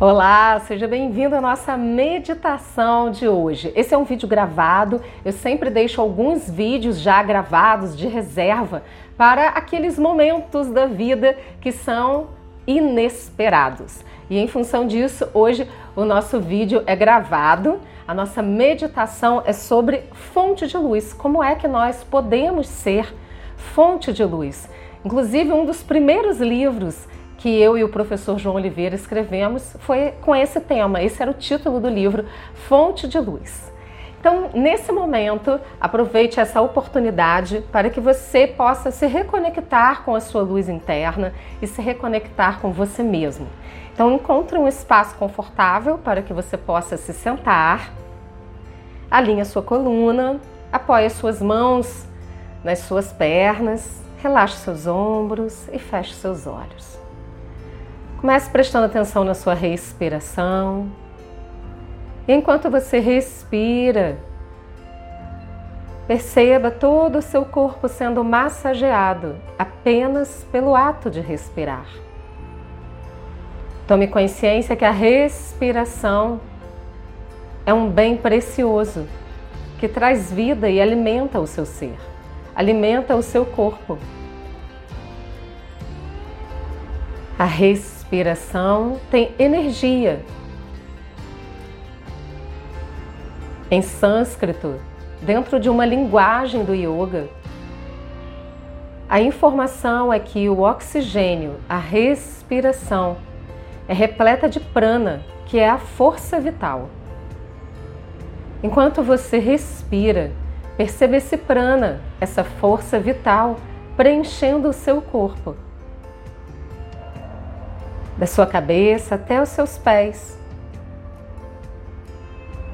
Olá, seja bem-vindo à nossa meditação de hoje. Esse é um vídeo gravado, eu sempre deixo alguns vídeos já gravados de reserva para aqueles momentos da vida que são inesperados. E em função disso, hoje o nosso vídeo é gravado. A nossa meditação é sobre fonte de luz. Como é que nós podemos ser fonte de luz? Inclusive, um dos primeiros livros que eu e o professor João Oliveira escrevemos foi com esse tema. Esse era o título do livro, Fonte de Luz. Então, nesse momento, aproveite essa oportunidade para que você possa se reconectar com a sua luz interna e se reconectar com você mesmo. Então, encontre um espaço confortável para que você possa se sentar, alinhe a sua coluna, apoie as suas mãos nas suas pernas, relaxe seus ombros e feche seus olhos. Comece prestando atenção na sua respiração. Enquanto você respira, perceba todo o seu corpo sendo massageado apenas pelo ato de respirar. Tome consciência que a respiração é um bem precioso que traz vida e alimenta o seu ser, alimenta o seu corpo. A respiração respiração tem energia. Em sânscrito, dentro de uma linguagem do yoga, a informação é que o oxigênio, a respiração, é repleta de prana, que é a força vital. Enquanto você respira, perceba esse prana, essa força vital, preenchendo o seu corpo da sua cabeça até os seus pés,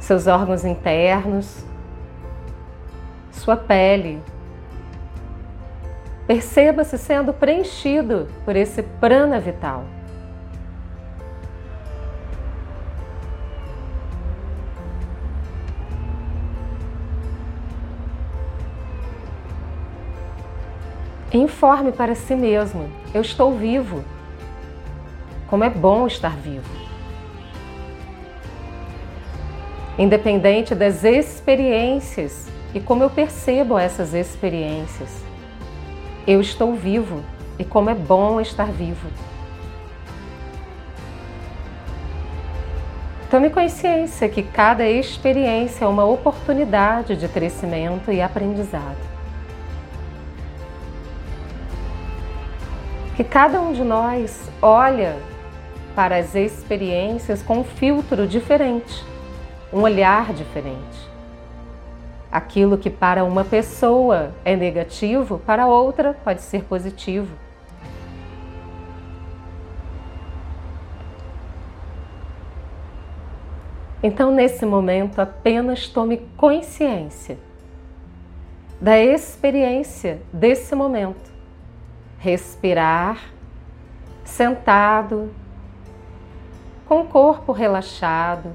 seus órgãos internos, sua pele. Perceba-se sendo preenchido por esse prana vital. Informe para si mesmo: eu estou vivo. Como é bom estar vivo. Independente das experiências e como eu percebo essas experiências, eu estou vivo e como é bom estar vivo. Tome consciência que cada experiência é uma oportunidade de crescimento e aprendizado. Que cada um de nós olha para as experiências com um filtro diferente, um olhar diferente. Aquilo que para uma pessoa é negativo, para outra pode ser positivo. Então, nesse momento, apenas tome consciência da experiência desse momento. Respirar, sentado, com o corpo relaxado,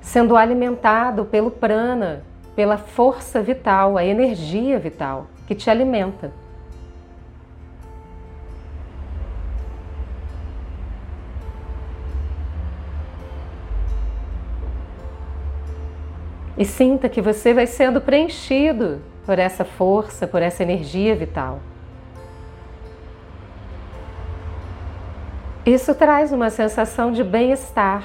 sendo alimentado pelo prana, pela força vital, a energia vital que te alimenta. E sinta que você vai sendo preenchido por essa força, por essa energia vital. Isso traz uma sensação de bem-estar,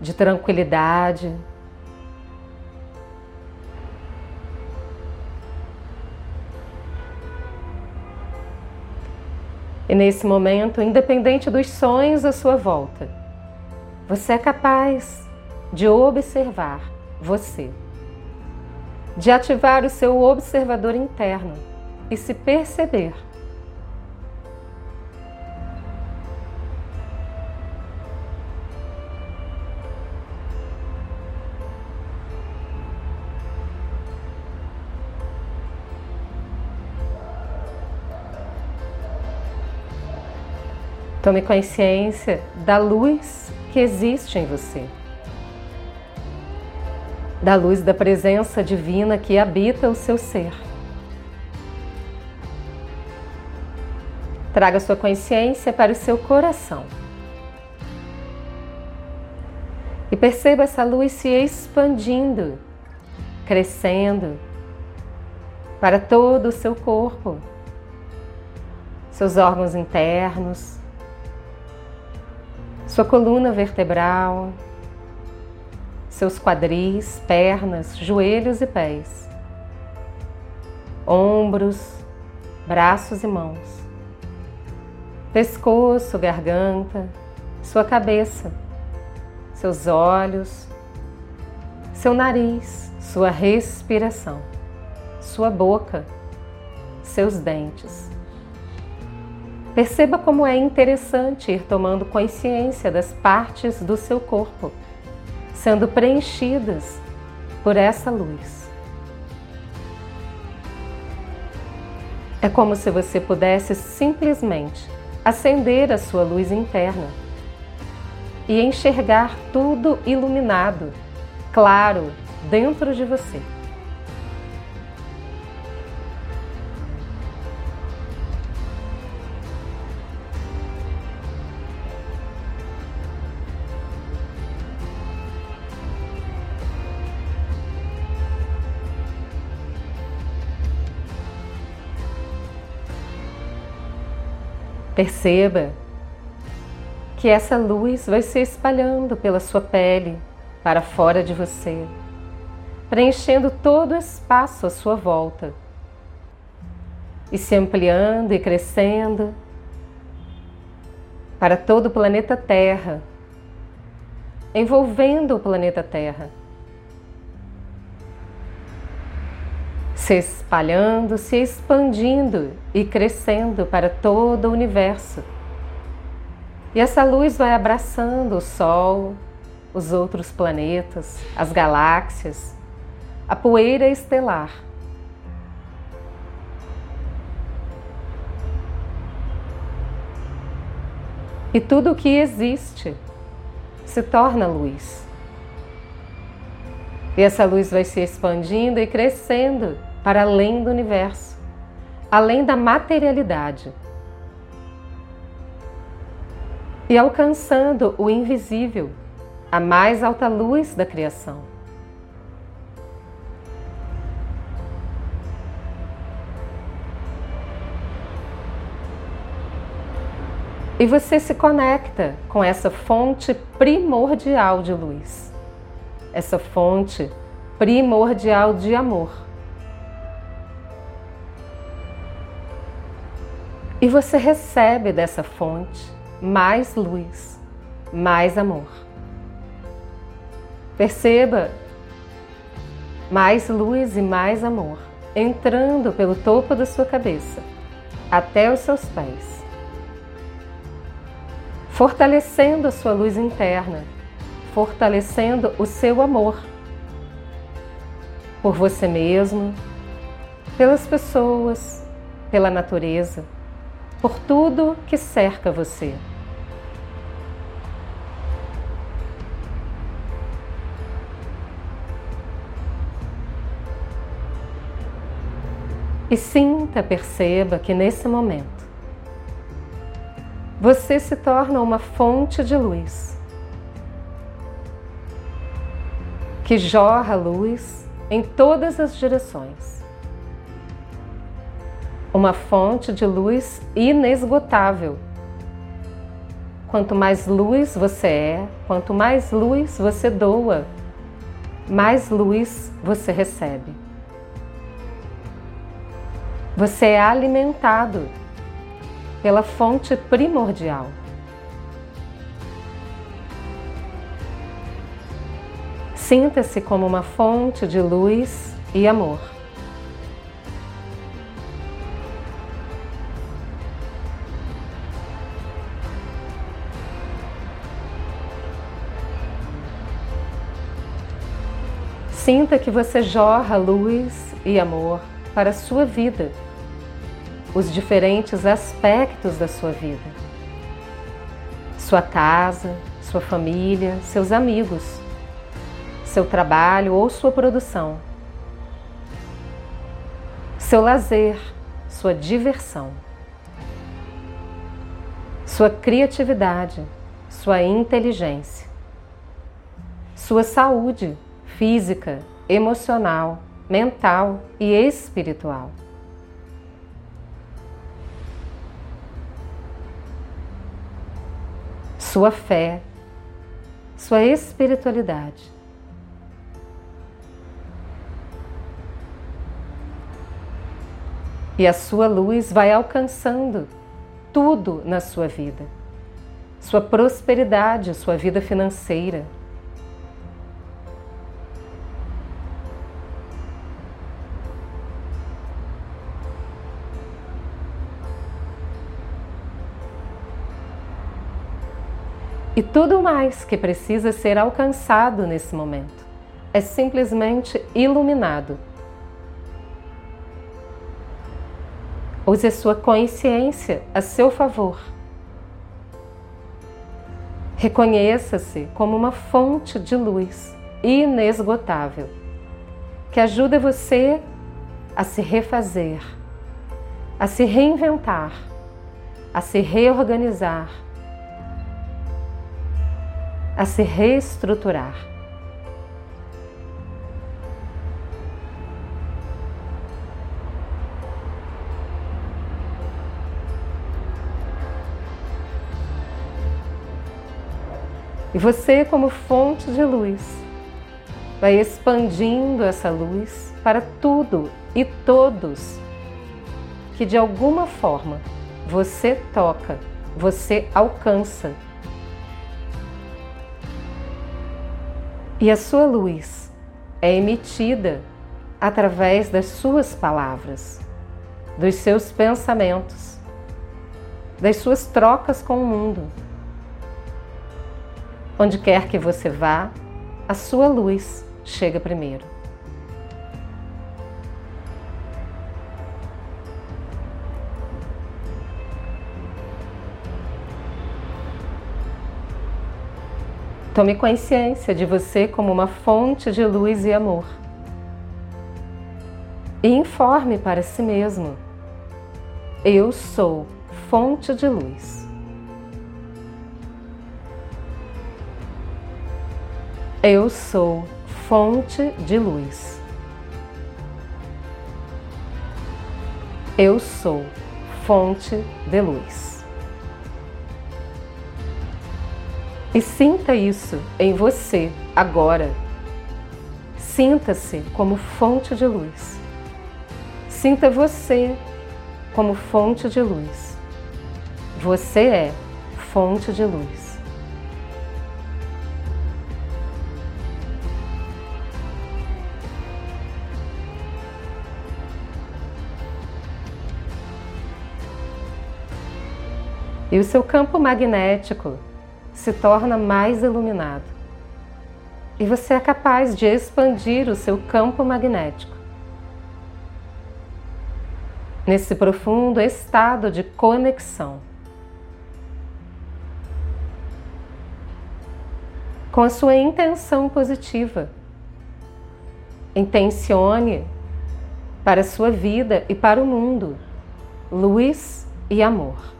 de tranquilidade. E nesse momento, independente dos sonhos à sua volta, você é capaz de observar você, de ativar o seu observador interno e se perceber Tome consciência da luz que existe em você, da luz da presença divina que habita o seu ser. Traga sua consciência para o seu coração. E perceba essa luz se expandindo, crescendo para todo o seu corpo, seus órgãos internos, sua coluna vertebral, seus quadris, pernas, joelhos e pés, ombros, braços e mãos, pescoço, garganta, sua cabeça seus olhos, seu nariz, sua respiração, sua boca, seus dentes. Perceba como é interessante ir tomando consciência das partes do seu corpo, sendo preenchidas por essa luz. É como se você pudesse simplesmente acender a sua luz interna e enxergar tudo iluminado, claro, dentro de você. Perceba que essa luz vai se espalhando pela sua pele para fora de você, preenchendo todo o espaço à sua volta e se ampliando e crescendo para todo o planeta Terra, envolvendo o planeta Terra. Se espalhando, se expandindo e crescendo para todo o universo e essa luz vai abraçando o Sol, os outros planetas, as galáxias, a poeira estelar. E tudo o que existe se torna luz. E essa luz vai se expandindo e crescendo para além do universo, além da materialidade e alcançando o invisível, a mais alta luz da criação. E você se conecta com essa fonte primordial de luz, essa fonte primordial de amor. E você recebe dessa fonte mais luz, mais amor. Perceba mais luz e mais amor entrando pelo topo da sua cabeça até os seus pés, fortalecendo a sua luz interna, fortalecendo o seu amor por você mesmo, pelas pessoas, pela natureza, por tudo que cerca você. E sinta, perceba que nesse momento você se torna uma fonte de luz que jorra luz em todas as direções. Uma fonte de luz inesgotável. Quanto mais luz você é, quanto mais luz você doa, mais luz você recebe. Você é alimentado pela fonte primordial. Sinta-se como uma fonte de luz e amor. Sinta que você jorra luz e amor para a sua vida os diferentes aspectos da sua vida. Sua casa, sua família, seus amigos, seu trabalho ou sua produção, seu lazer, sua diversão. sua criatividade, sua inteligência, sua saúde física, emocional, mental e espiritual. Sua fé, sua espiritualidade. E a sua luz vai alcançando tudo na sua vida. Sua prosperidade, sua vida financeira, e tudo mais que precisa ser alcançado nesse momento é simplesmente iluminado. Use a sua consciência a seu favor. Reconheça-se como uma fonte de luz inesgotável que ajuda você a se refazer, a se reinventar, a se reorganizar a se reestruturar. E você, como fonte de luz, vai expandindo essa luz para tudo e todos que de alguma forma você toca, você alcança E a sua luz é emitida através das suas palavras, dos seus pensamentos, das suas trocas com o mundo. Onde quer que você vá, a sua luz chega primeiro. Tome consciência de você como uma fonte de luz e amor. E informe para si mesmo: Eu sou fonte de luz. Eu sou fonte de luz. Eu sou fonte de luz. E sinta isso em você agora. Sinta-se como fonte de luz. Sinta você como fonte de luz. Você é fonte de luz. E o seu campo magnético se torna mais iluminado. E você é capaz de expandir o seu campo magnético. Nesse profundo estado de conexão. Com a sua intenção positiva. Intencione para a sua vida e para o mundo luz e amor.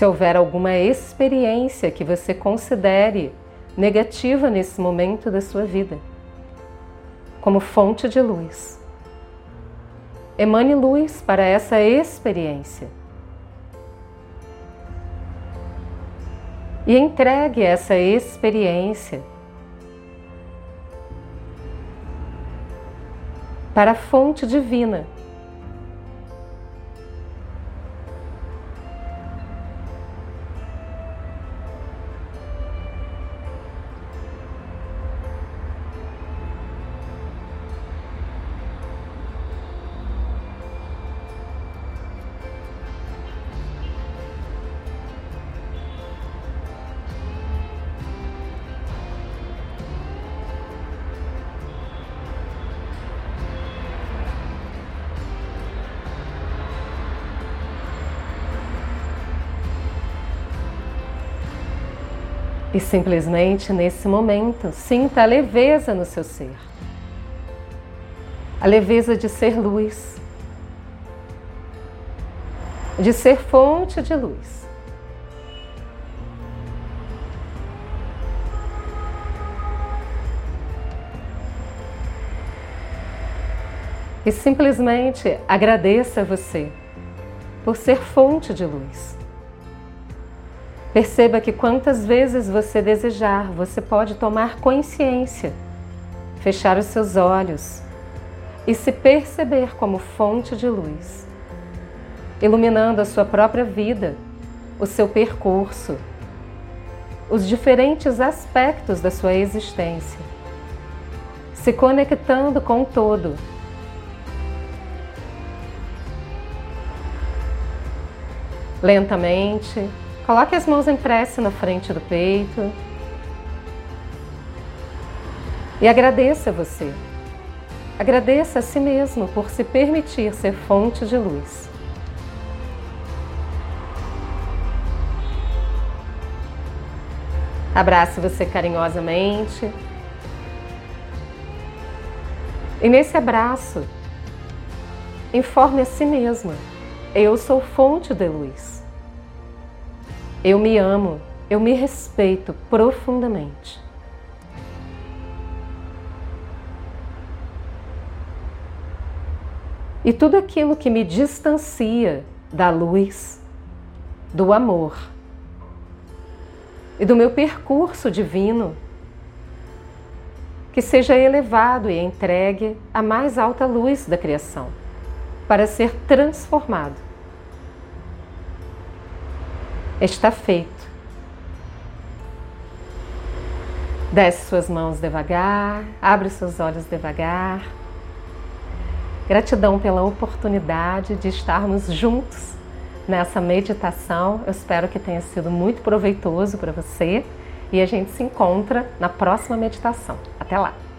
Se houver alguma experiência que você considere negativa nesse momento da sua vida, como fonte de luz, emane luz para essa experiência. E entregue essa experiência para a fonte divina E simplesmente nesse momento, sinta a leveza no seu ser. A leveza de ser luz, de ser fonte de luz. E simplesmente agradeça a você por ser fonte de luz. Perceba que quantas vezes você desejar, você pode tomar consciência, fechar os seus olhos e se perceber como fonte de luz, iluminando a sua própria vida, o seu percurso, os diferentes aspectos da sua existência, se conectando com o todo. Lentamente, Coloque as mãos em prece na frente do peito. E agradeça a você. Agradeça a si mesmo por se permitir ser fonte de luz. Abrace você carinhosamente. E nesse abraço, informe a si mesma: eu sou fonte de luz. Eu me amo, eu me respeito profundamente. E tudo aquilo que me distancia da luz, do amor e do meu percurso divino, que seja elevado e entregue à mais alta luz da criação, para ser transformado está feito. Desce suas mãos devagar, abre seus olhos devagar. Gratidão pela oportunidade de estarmos juntos nessa meditação. Eu espero que tenha sido muito proveitoso para você e a gente se encontra na próxima meditação. Até lá!